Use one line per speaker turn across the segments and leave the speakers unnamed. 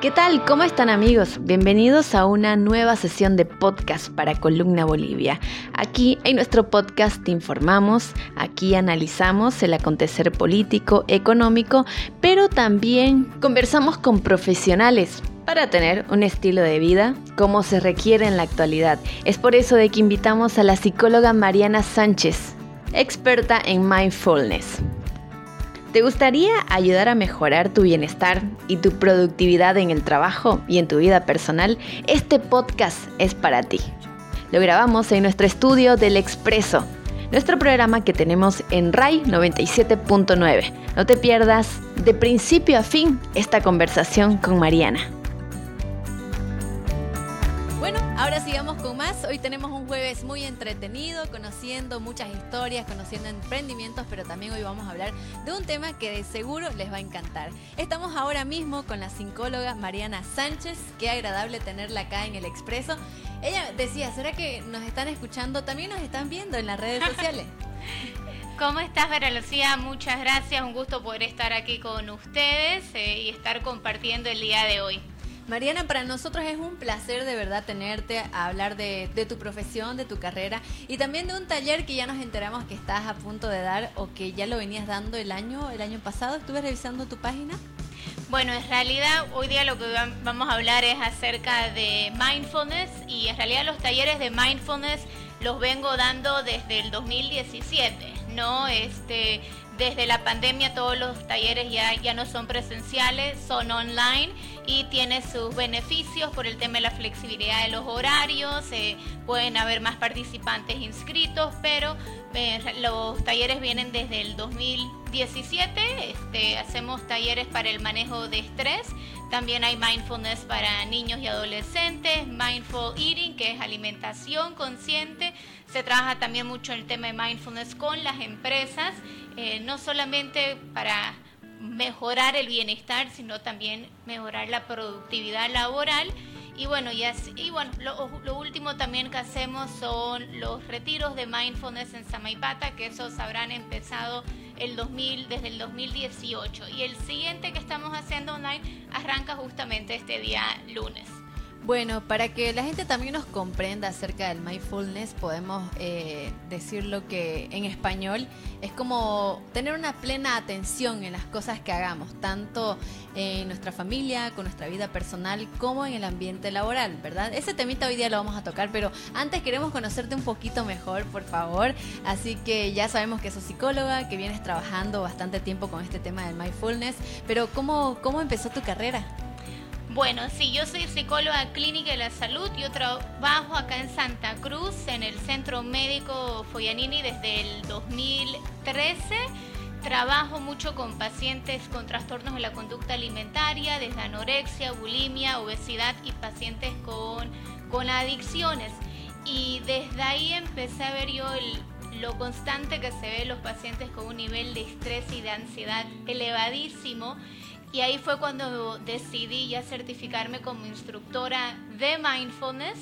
¿Qué tal? ¿Cómo están amigos? Bienvenidos a una nueva sesión de podcast para Columna Bolivia. Aquí en nuestro podcast te informamos, aquí analizamos el acontecer político, económico, pero también conversamos con profesionales para tener un estilo de vida como se requiere en la actualidad. Es por eso de que invitamos a la psicóloga Mariana Sánchez, experta en mindfulness. ¿Te gustaría ayudar a mejorar tu bienestar y tu productividad en el trabajo y en tu vida personal? Este podcast es para ti. Lo grabamos en nuestro estudio del Expreso, nuestro programa que tenemos en RAI 97.9. No te pierdas de principio a fin esta conversación con Mariana. Hoy tenemos un jueves muy entretenido, conociendo muchas historias, conociendo emprendimientos, pero también hoy vamos a hablar de un tema que de seguro les va a encantar. Estamos ahora mismo con la psicóloga Mariana Sánchez. Qué agradable tenerla acá en el Expreso. Ella decía, ¿será que nos están escuchando? También nos están viendo en las redes sociales.
¿Cómo estás, Vera Lucía? Muchas gracias, un gusto poder estar aquí con ustedes eh, y estar compartiendo el día de hoy.
Mariana, para nosotros es un placer de verdad tenerte a hablar de, tu profesión, de tu carrera y también de un taller que ya nos enteramos que estás a punto de dar o que ya lo venías dando el año, el año pasado. Estuve revisando tu página.
Bueno, en realidad hoy día lo que vamos a hablar es acerca de mindfulness y en realidad los talleres de mindfulness los vengo dando desde el 2017, ¿no? Este, desde la pandemia todos los talleres ya, ya no son presenciales, son online y tiene sus beneficios por el tema de la flexibilidad de los horarios, eh, pueden haber más participantes inscritos, pero eh, los talleres vienen desde el 2017, este, hacemos talleres para el manejo de estrés, también hay mindfulness para niños y adolescentes, mindful eating, que es alimentación consciente, se trabaja también mucho el tema de mindfulness con las empresas, eh, no solamente para mejorar el bienestar, sino también mejorar la productividad laboral. Y bueno, y, y bueno lo, último también que hacemos son los retiros de mindfulness en Samaipata, que esos habrán empezado el 2000, desde el 2018. Y el siguiente que estamos haciendo online arranca justamente este día lunes.
Bueno, para que la gente también nos comprenda acerca del mindfulness, podemos eh, decirlo que en español es como tener una plena atención en las cosas que hagamos, tanto en nuestra familia, con nuestra vida personal, como en el ambiente laboral, ¿verdad? Ese temita hoy día lo vamos a tocar, pero antes queremos conocerte un poquito mejor, por favor. Así que ya sabemos que sos psicóloga, que vienes trabajando bastante tiempo con este tema del mindfulness, pero ¿cómo, cómo empezó tu carrera?
Bueno, sí, yo soy psicóloga clínica de la salud. Yo trabajo acá en Santa Cruz, en el Centro Médico Foyanini desde el 2013. Trabajo mucho con pacientes con trastornos de la conducta alimentaria, desde anorexia, bulimia, obesidad y pacientes con, con adicciones. Y desde ahí empecé a ver yo lo constante que se ve en los pacientes con un nivel de estrés y de ansiedad elevadísimo y ahí fue cuando decidí ya certificarme como instructora de mindfulness.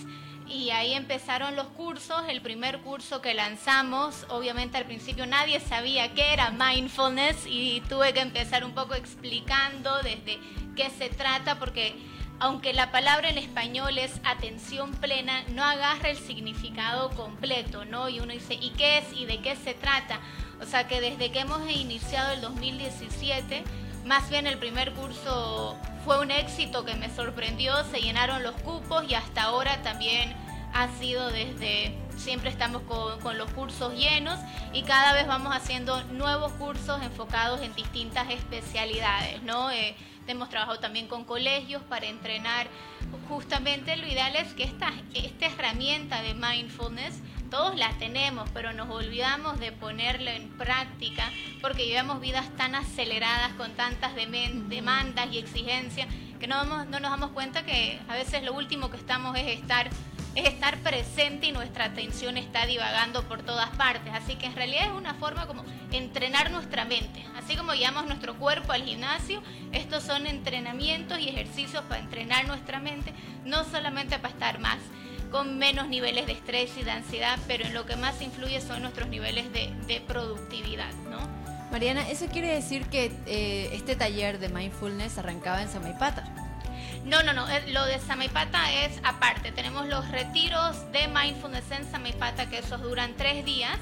Y ahí empezaron los cursos. El primer curso que lanzamos, obviamente al principio nadie sabía qué era mindfulness y tuve que empezar un poco explicando desde qué se trata, porque aunque la palabra en español es atención plena, no agarra el significado completo, ¿no? Y uno dice, ¿y qué es? ¿Y de qué se trata? O sea que desde que hemos iniciado el 2017, más bien el primer curso fue un éxito que me sorprendió, se llenaron los cupos y hasta ahora también ha sido desde, siempre estamos con, los cursos llenos y cada vez vamos haciendo nuevos cursos enfocados en distintas especialidades, ¿no? Eh, hemos trabajado también con colegios para entrenar. Justamente lo ideal es que esta, esta herramienta de mindfulness todos la tenemos, pero nos olvidamos de ponerla en práctica porque llevamos vidas tan aceleradas con tantas demandas y exigencias que no, no nos damos cuenta que a veces lo último que estamos es estar es estar presente y nuestra atención está divagando por todas partes. Así que en realidad es una forma como entrenar nuestra mente. Así como llevamos nuestro cuerpo al gimnasio, estos son entrenamientos y ejercicios para entrenar nuestra mente, no solamente para estar más con menos niveles de estrés y de ansiedad, pero en lo que más influye son nuestros niveles de, productividad, ¿no?
Mariana, ¿eso quiere decir que eh, este taller de mindfulness arrancaba en Samaipata?
No, no, no, eh, lo de Samaipata es aparte. Tenemos los retiros de Mindfulness en Samaipata, que esos duran tres días.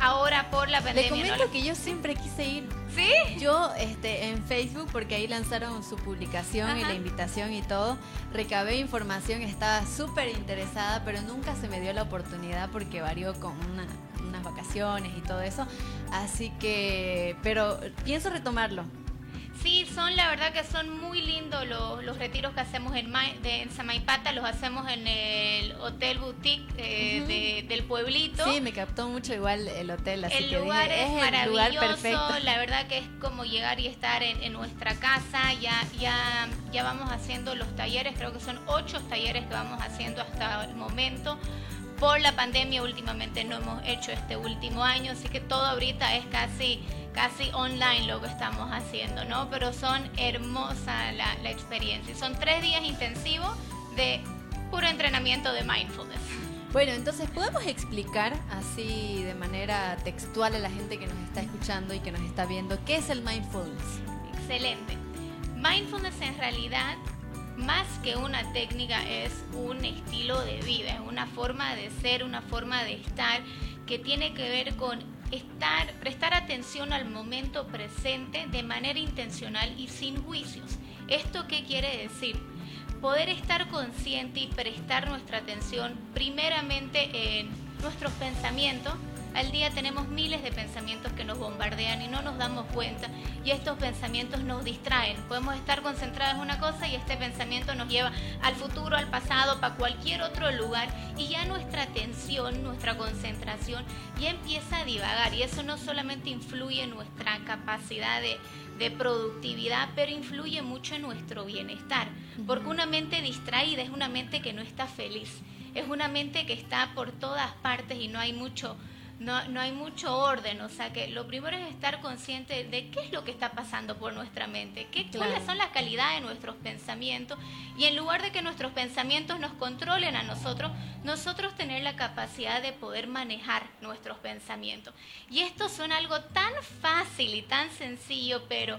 Ahora por la pandemia.
Le comento que yo siempre quise ir.
¿Sí?
Yo este, en Facebook, porque ahí lanzaron su publicación y la invitación y todo, recabé información, estaba súper interesada, pero nunca se me dio la oportunidad porque varió con unas vacaciones y todo eso. Así que, pero pienso retomarlo.
Sí, son la verdad que son muy lindos los, retiros que hacemos en, de, Samaipata, los hacemos en el Hotel Boutique eh, del pueblito.
Sí, me captó mucho igual el hotel, así
el
que
lugar es,
es
maravilloso, el lugar perfecto. la verdad que es como llegar y estar en, nuestra casa, ya, ya, ya vamos haciendo los talleres, creo que son ocho talleres que vamos haciendo hasta el momento por la pandemia últimamente no hemos hecho este último año, así que todo ahorita es casi casi online lo que estamos haciendo, ¿no? Pero son hermosa la, la experiencia. Son tres días intensivos de puro entrenamiento de mindfulness.
Bueno, entonces podemos explicar así de manera textual a la gente que nos está escuchando y que nos está viendo qué es el mindfulness.
Excelente. Mindfulness en realidad, más que una técnica, es un estilo de vida, es una forma de ser, una forma de estar que tiene que ver con estar, prestar atención al momento presente de manera intencional y sin juicios. ¿Esto qué quiere decir? Poder estar consciente y prestar nuestra atención primeramente en nuestros pensamientos, al día tenemos miles de pensamientos que nos bombardean y no nos damos cuenta y estos pensamientos nos distraen. Podemos estar concentrados en una cosa y este pensamiento nos lleva al futuro, al pasado, para cualquier otro lugar y ya nuestra atención, nuestra concentración ya empieza a divagar y eso no solamente influye en nuestra capacidad de, de productividad, pero influye mucho en nuestro bienestar, porque una mente distraída es una mente que no está feliz, es una mente que está por todas partes y no hay mucho no, no hay mucho orden, o sea que lo primero es estar consciente de qué es lo que está pasando por nuestra mente, qué, cuáles son las calidades de nuestros pensamientos y en lugar de que nuestros pensamientos nos controlen a nosotros, nosotros tener la capacidad de poder manejar nuestros pensamientos. Y esto son algo tan fácil y tan sencillo, pero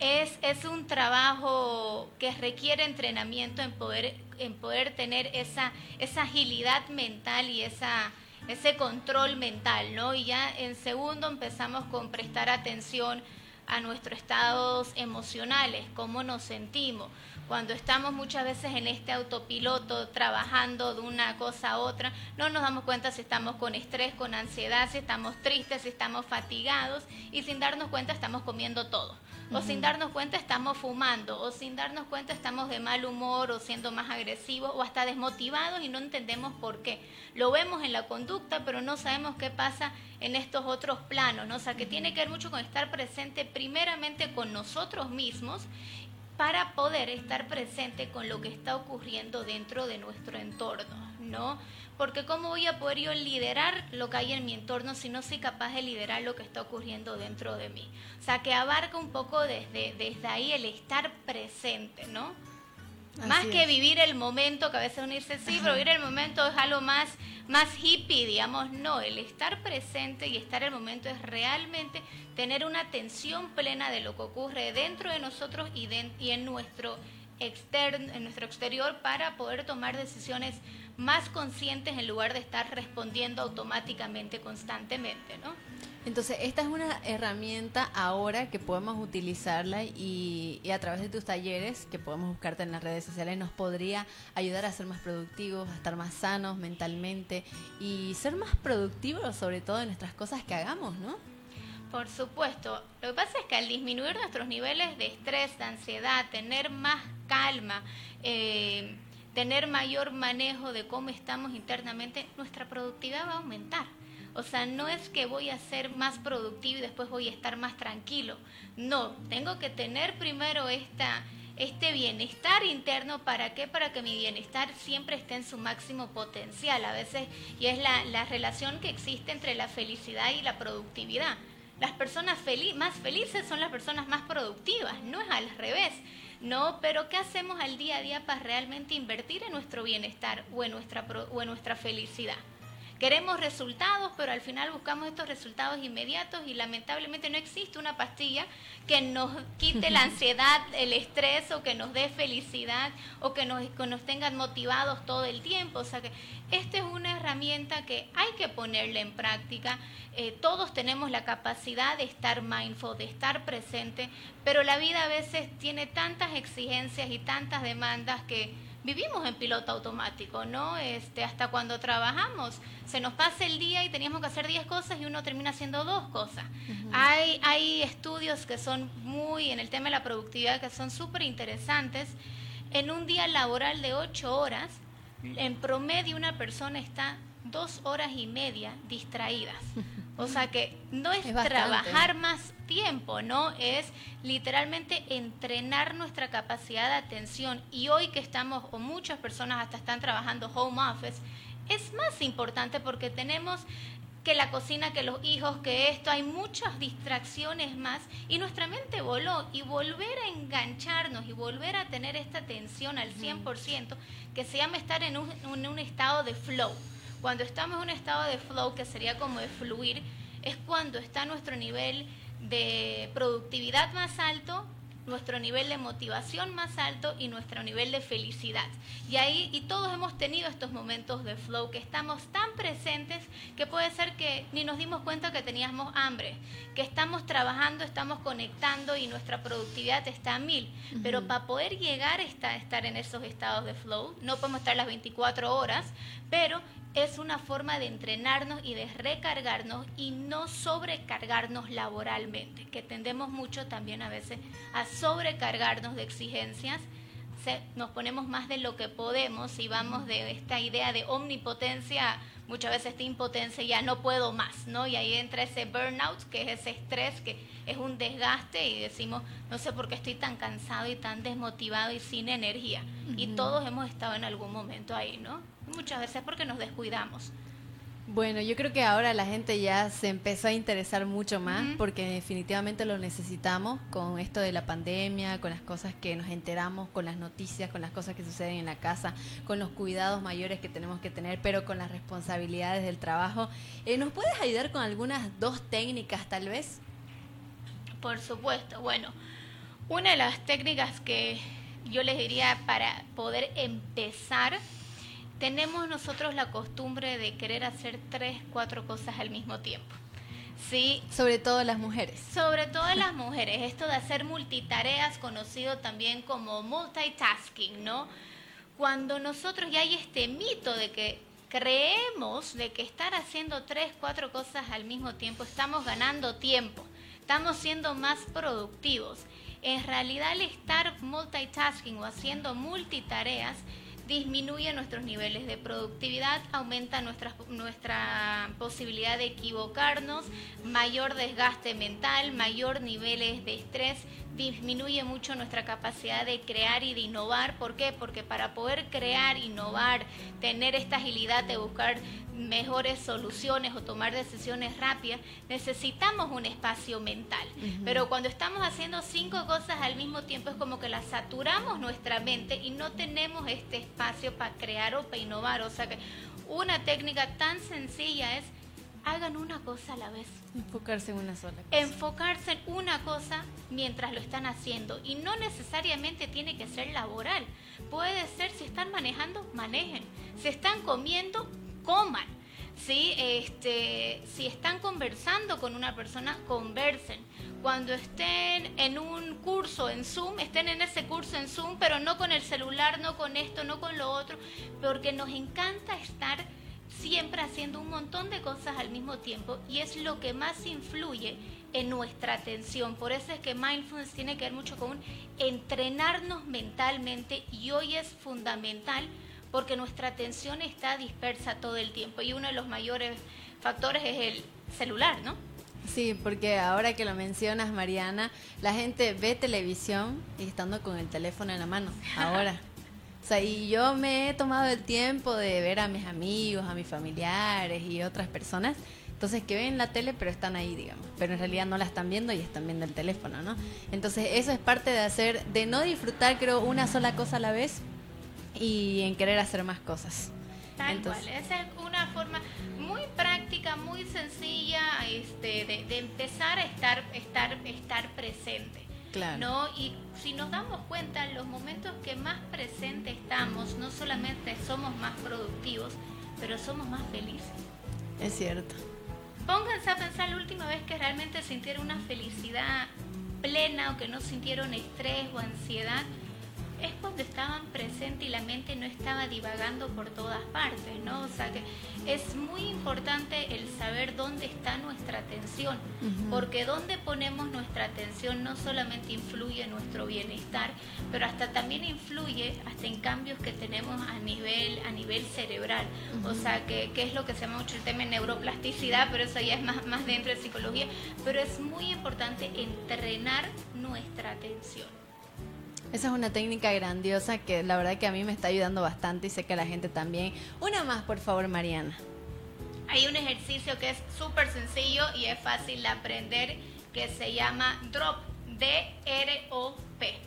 es, es un trabajo que requiere entrenamiento en poder, en poder tener esa, esa agilidad mental y esa ese control mental, ¿no? Y ya en segundo empezamos con prestar atención a nuestros estados emocionales, cómo nos sentimos. Cuando estamos muchas veces en este autopiloto trabajando de una cosa a otra, no nos damos cuenta si estamos con estrés, con ansiedad, si estamos tristes, si estamos fatigados y sin darnos cuenta estamos comiendo todo o sin darnos cuenta estamos fumando, o sin darnos cuenta estamos de mal humor o siendo más agresivos o hasta desmotivados y no entendemos por qué. Lo vemos en la conducta, pero no sabemos qué pasa en estos otros planos, ¿no? O sea, que tiene que ver mucho con estar presente primeramente con nosotros mismos para poder estar presente con lo que está ocurriendo dentro de nuestro entorno, ¿no? Porque ¿cómo voy a poder yo liderar lo que hay en mi entorno si no soy capaz de liderar lo que está ocurriendo dentro de mí? O sea, que abarca un poco desde, desde ahí el estar presente, ¿no? Más que vivir el momento, que a veces uno dice, sí, pero vivir el momento es algo más, más hippie, digamos, no, el estar presente y estar en el momento es realmente tener una atención plena de lo que ocurre dentro de nosotros y, y en, nuestro externo, en nuestro exterior para poder tomar decisiones más conscientes en lugar de estar respondiendo automáticamente constantemente, ¿no?
Entonces, esta es una herramienta ahora que podemos utilizarla y, a través de tus talleres, que podemos buscarte en las redes sociales, nos podría ayudar a ser más productivos, a estar más sanos mentalmente y ser más productivos sobre todo en nuestras cosas que hagamos, ¿no?
Por supuesto. Lo que pasa es que al disminuir nuestros niveles de estrés, de ansiedad, tener más calma, eh, tener mayor manejo de cómo estamos internamente, nuestra productividad va a aumentar. O sea, no es que voy a ser más productivo y después voy a estar más tranquilo. No, tengo que tener primero este bienestar interno. ¿Para qué? Para que mi bienestar siempre esté en su máximo potencial. A veces, y es la, la relación que existe entre la felicidad y la productividad. Las personas más felices son las personas más productivas, no es al revés. No, pero ¿qué hacemos al día a día para realmente invertir en nuestro bienestar o en nuestra, o en nuestra felicidad? Queremos resultados, pero al final buscamos estos resultados inmediatos y lamentablemente no existe una pastilla que nos quite la ansiedad, el estrés o que nos dé felicidad o que nos, que nos tengan motivados todo el tiempo. O sea que esta es una herramienta que hay que ponerla en práctica. Eh, todos tenemos la capacidad de estar mindful, de estar presente, pero la vida a veces tiene tantas exigencias y tantas demandas que vivimos en piloto automático, ¿no? Este, hasta cuando trabajamos, se nos pasa el día y teníamos que hacer 10 cosas y uno termina haciendo dos cosas. hay, hay estudios que son muy, en el tema de la productividad, que son súper interesantes. En un día laboral de 8 horas, en promedio una persona está dos horas y media distraídas. O sea que no es, trabajar más tiempo, ¿no? Es literalmente entrenar nuestra capacidad de atención. Y hoy que estamos, o muchas personas hasta están trabajando home office, es más importante porque tenemos que la cocina, que los hijos, que esto, hay muchas distracciones más y nuestra mente voló y volver a engancharnos y volver a tener esta atención al 100%, que se llama estar en un, en un estado de flow. Cuando estamos en un estado de flow, que sería como de fluir, es cuando está nuestro nivel de productividad más alto, nuestro nivel de motivación más alto y nuestro nivel de felicidad. Y ahí, y todos hemos tenido estos momentos de flow que estamos tan presentes que puede ser que ni nos dimos cuenta que teníamos hambre, que estamos trabajando, estamos conectando y nuestra productividad está a mil. Pero para poder llegar a estar en esos estados de flow, no podemos estar las 24 horas, pero es una forma de entrenarnos y de recargarnos y no sobrecargarnos laboralmente, que tendemos mucho también a veces a sobrecargarnos de exigencias, nos ponemos más de lo que podemos y vamos de esta idea de omnipotencia, muchas veces esta impotencia, ya no puedo más, ¿no? Y ahí entra ese burnout, que es ese estrés, que es un desgaste y decimos, no sé por qué estoy tan cansado y tan desmotivado y sin energía. Y todos hemos estado en algún momento ahí, ¿no? Muchas veces porque nos descuidamos.
Bueno, yo creo que ahora la gente ya se empezó a interesar mucho más porque definitivamente lo necesitamos con esto de la pandemia, con las cosas que nos enteramos, con las noticias, con las cosas que suceden en la casa, con los cuidados mayores que tenemos que tener, pero con las responsabilidades del trabajo. Eh, ¿Nos puedes ayudar con algunas dos técnicas tal vez?
Por supuesto. Bueno, una de las técnicas que yo les diría para poder empezar tenemos nosotros la costumbre de querer hacer tres, cuatro cosas al mismo tiempo.
Sí. Sobre todo las mujeres.
Sobre todo las mujeres. Esto de hacer multitareas, conocido también como multitasking, ¿no? Cuando nosotros ya hay este mito de que creemos de que estar haciendo tres, cuatro cosas al mismo tiempo estamos ganando tiempo, estamos siendo más productivos. En realidad el estar multitasking o haciendo multitareas disminuye nuestros niveles de productividad, aumenta nuestra, nuestra posibilidad de equivocarnos, mayor desgaste mental, mayor niveles de estrés, disminuye mucho nuestra capacidad de crear y de innovar. ¿Por qué? Porque para poder crear, innovar, tener esta agilidad de buscar mejores soluciones o tomar decisiones rápidas, necesitamos un espacio mental. Pero cuando estamos haciendo cinco cosas al mismo tiempo es como que la saturamos nuestra mente y no tenemos este espacio para crear o para innovar. O sea que una técnica tan sencilla es hagan una cosa a la vez.
Enfocarse en una sola
cosa. Enfocarse en una cosa mientras lo están haciendo. Y no necesariamente tiene que ser laboral. Puede ser si están manejando, manejen. Si están comiendo, coman. ¿sí? Este, si están conversando con una persona, conversen. Cuando estén en un curso en Zoom, estén en ese curso en Zoom, pero no con el celular, no con esto, no con lo otro, porque nos encanta estar siempre haciendo un montón de cosas al mismo tiempo y es lo que más influye en nuestra atención. Por eso es que mindfulness tiene que ver mucho con entrenarnos mentalmente y hoy es fundamental porque nuestra atención está dispersa todo el tiempo y uno de los mayores factores es el celular, ¿no?
Sí, porque ahora que lo mencionas, Mariana, la gente ve televisión y estando con el teléfono en la mano, ahora. O sea, y yo me he tomado el tiempo de ver a mis amigos, a mis familiares y otras personas. Entonces que ven la tele pero están ahí, digamos. Pero en realidad no la están viendo y están viendo el teléfono, ¿no? Entonces eso es parte de hacer, de no disfrutar creo una sola cosa a la vez y en querer hacer más cosas.
Tal cual. Esa es una forma muy práctica, muy sencilla este, de, empezar a estar, estar, estar presente. Claro. ¿no? Y si nos damos cuenta, los momentos que más presentes estamos, no solamente somos más productivos, pero somos más felices.
Es cierto.
Pónganse a pensar la última vez que realmente sintieron una felicidad plena o que no sintieron estrés o ansiedad es cuando estaban presentes y la mente no estaba divagando por todas partes, ¿no? O sea que es muy importante el saber dónde está nuestra atención, porque dónde ponemos nuestra atención no solamente influye en nuestro bienestar, pero hasta también influye hasta en cambios que tenemos a nivel, a nivel cerebral. O sea que, que, es lo que se llama mucho el tema de neuroplasticidad, pero eso ya es más, más dentro de psicología, pero es muy importante entrenar nuestra atención.
Esa es una técnica grandiosa que la verdad que a mí me está ayudando bastante y sé que a la gente también. Una más, por favor, Mariana.
Hay un ejercicio que es súper sencillo y es fácil de aprender que se llama DROP, D-R-O-P.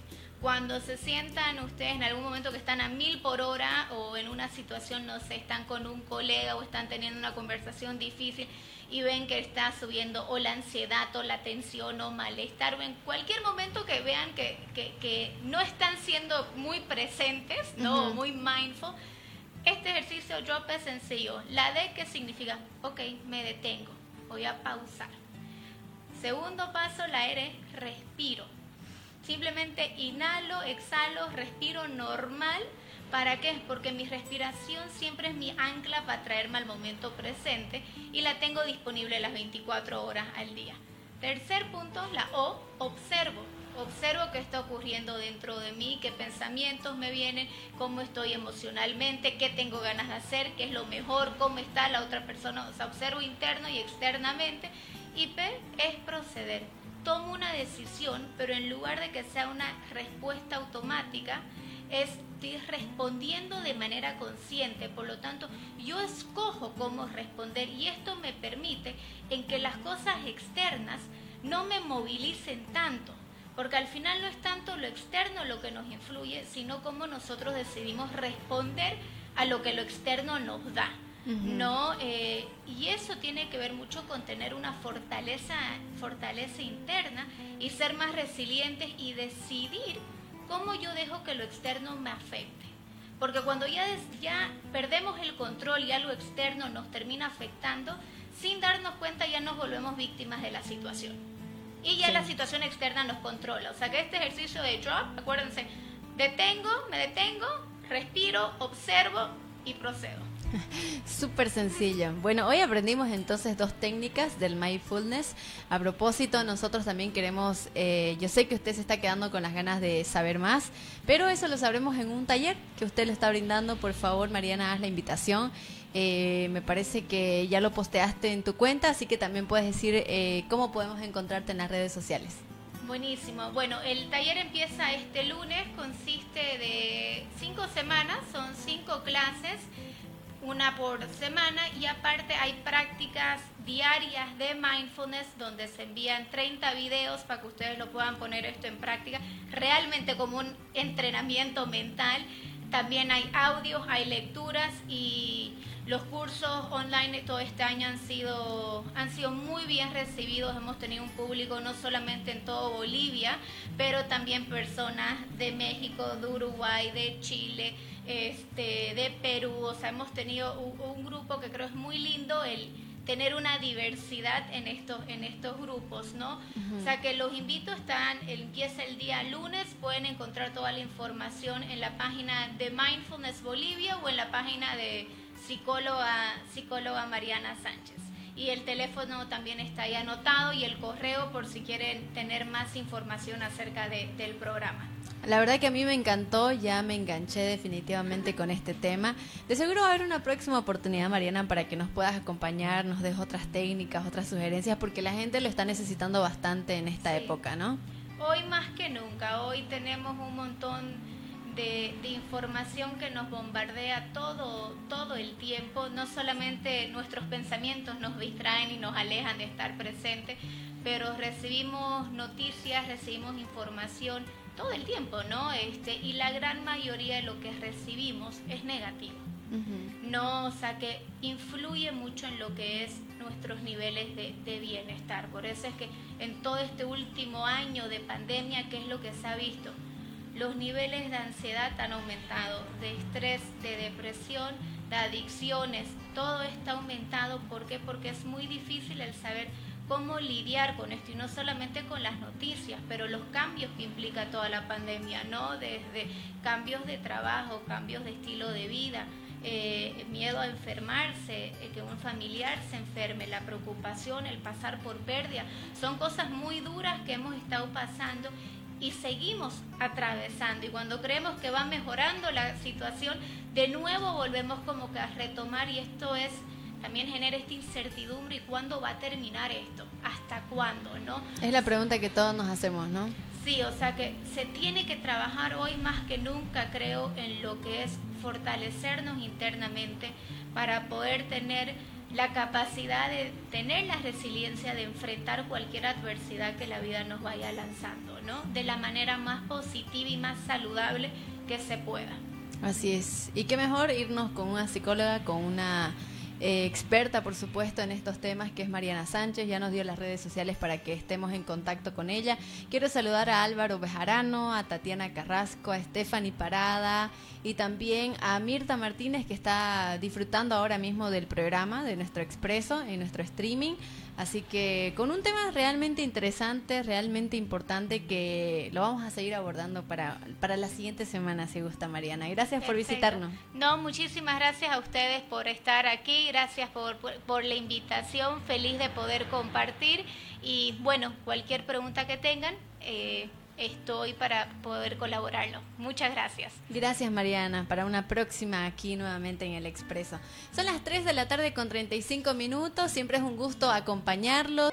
Cuando se sientan ustedes en algún momento que están a mil por hora o en una situación, no sé, están con un colega o están teniendo una conversación difícil y ven que está subiendo o la ansiedad o la tensión o malestar o en cualquier momento que vean que, que, no están siendo muy presentes, ¿no? Muy mindful. Este ejercicio drop es sencillo. La D que significa, ok, me detengo, voy a pausar. Segundo paso, la R, respiro. Simplemente inhalo, exhalo, respiro normal ¿Para qué? Porque mi respiración siempre es mi ancla para traerme al momento presente y la tengo disponible las 24 horas al día. Tercer punto, la O, observo. Observo qué está ocurriendo dentro de mí, qué pensamientos me vienen, cómo estoy emocionalmente, qué tengo ganas de hacer, qué es lo mejor, cómo está la otra persona. O sea, observo interno y externamente. Y P es proceder. Tomo una decisión, pero en lugar de que sea una respuesta automática, estoy respondiendo de manera consciente, por lo tanto yo escojo cómo responder y esto me permite en que las cosas externas no me movilicen tanto, porque al final no es tanto lo externo lo que nos influye, sino cómo nosotros decidimos responder a lo que lo externo nos da. ¿no? Eh, y eso tiene que ver mucho con tener una fortaleza, fortaleza interna y ser más resilientes y decidir ¿cómo yo dejo que lo externo me afecte? Porque cuando ya, ya perdemos el control y algo externo nos termina afectando, sin darnos cuenta ya nos volvemos víctimas de la situación. Y ya la situación externa nos controla. O sea que este ejercicio de drop, acuérdense, detengo, me detengo, respiro, observo y procedo.
Súper sencillo. Bueno, hoy aprendimos entonces dos técnicas del mindfulness. A propósito, nosotros también queremos, eh, yo sé que usted se está quedando con las ganas de saber más, pero eso lo sabremos en un taller que usted le está brindando. Por favor, Mariana, haz la invitación. Eh, me parece que ya lo posteaste en tu cuenta, así que también puedes decir eh, cómo podemos encontrarte en las redes sociales.
Buenísimo. Bueno, el taller empieza este lunes, consiste de cinco semanas, son cinco clases una por semana y aparte hay prácticas diarias de mindfulness donde se envían 30 videos para que ustedes lo puedan poner esto en práctica, realmente como un entrenamiento mental. También hay audios, hay lecturas y los cursos online todo este año han sido, han sido muy bien recibidos. Hemos tenido un público no solamente en todo Bolivia, pero también personas de México, de Uruguay, de Chile, este, de Perú, o sea, hemos tenido un, grupo que creo es muy lindo el tener una diversidad en estos, en estos grupos, ¿no? O sea que los invito, están, empieza el día lunes, pueden encontrar toda la información en la página de Mindfulness Bolivia o en la página de psicóloga, psicóloga Mariana Sánchez. Y el teléfono también está ahí anotado y el correo por si quieren tener más información acerca del programa.
La verdad que a mí me encantó, ya me enganché definitivamente con este tema. De seguro va a haber una próxima oportunidad, Mariana, para que nos puedas acompañar, nos des otras técnicas, otras sugerencias, porque la gente lo está necesitando bastante en esta época, ¿no?
Hoy más que nunca, hoy tenemos un montón de, de, información que nos bombardea todo, todo el tiempo. No solamente nuestros pensamientos nos distraen y nos alejan de estar presentes, pero recibimos noticias, recibimos información todo el tiempo, ¿no? Este, y la gran mayoría de lo que recibimos es negativo. No, o sea que influye mucho en lo que es nuestros niveles de, de, bienestar. Por eso es que en todo este último año de pandemia, ¿qué es lo que se ha visto? Los niveles de ansiedad han aumentado, de estrés, de depresión, de adicciones, todo está aumentado. ¿Por qué? Porque es muy difícil el saber cómo lidiar con esto y no solamente con las noticias, pero los cambios que implica toda la pandemia, ¿no? Desde cambios de trabajo, cambios de estilo de vida, eh, miedo a enfermarse, eh, que un familiar se enferme, la preocupación, el pasar por pérdida, son cosas muy duras que hemos estado pasando y seguimos atravesando y cuando creemos que va mejorando la situación, de nuevo volvemos como que a retomar y esto es también genera esta incertidumbre y cuándo va a terminar esto, hasta cuándo, ¿no?
Es la pregunta que todos nos hacemos, ¿no?
Sí, o sea que se tiene que trabajar hoy más que nunca, creo, en lo que es fortalecernos internamente para poder tener la capacidad de tener la resiliencia de enfrentar cualquier adversidad que la vida nos vaya lanzando, ¿no? De la manera más positiva y más saludable que se pueda.
Así es. Y qué mejor irnos con una psicóloga, con una eh, experta, por supuesto, en estos temas, que es Mariana Sánchez. Ya nos dio las redes sociales para que estemos en contacto con ella. Quiero saludar a Álvaro Bejarano, a Tatiana Carrasco, a Stephanie Parada y también a Mirta Martínez, que está disfrutando ahora mismo del programa de nuestro expreso, en nuestro streaming. Así que con un tema realmente interesante, realmente importante que lo vamos a seguir abordando para, para la siguiente semana, si gusta Mariana. Gracias por visitarnos.
No, muchísimas gracias a ustedes por estar aquí, gracias por, la invitación, feliz de poder compartir y bueno, cualquier pregunta que tengan. Eh, estoy para poder colaborarlo. Muchas gracias.
Gracias Mariana, para una próxima aquí nuevamente en el Expreso. Son las 3 de la tarde con 35 minutos, siempre es un gusto acompañarlos.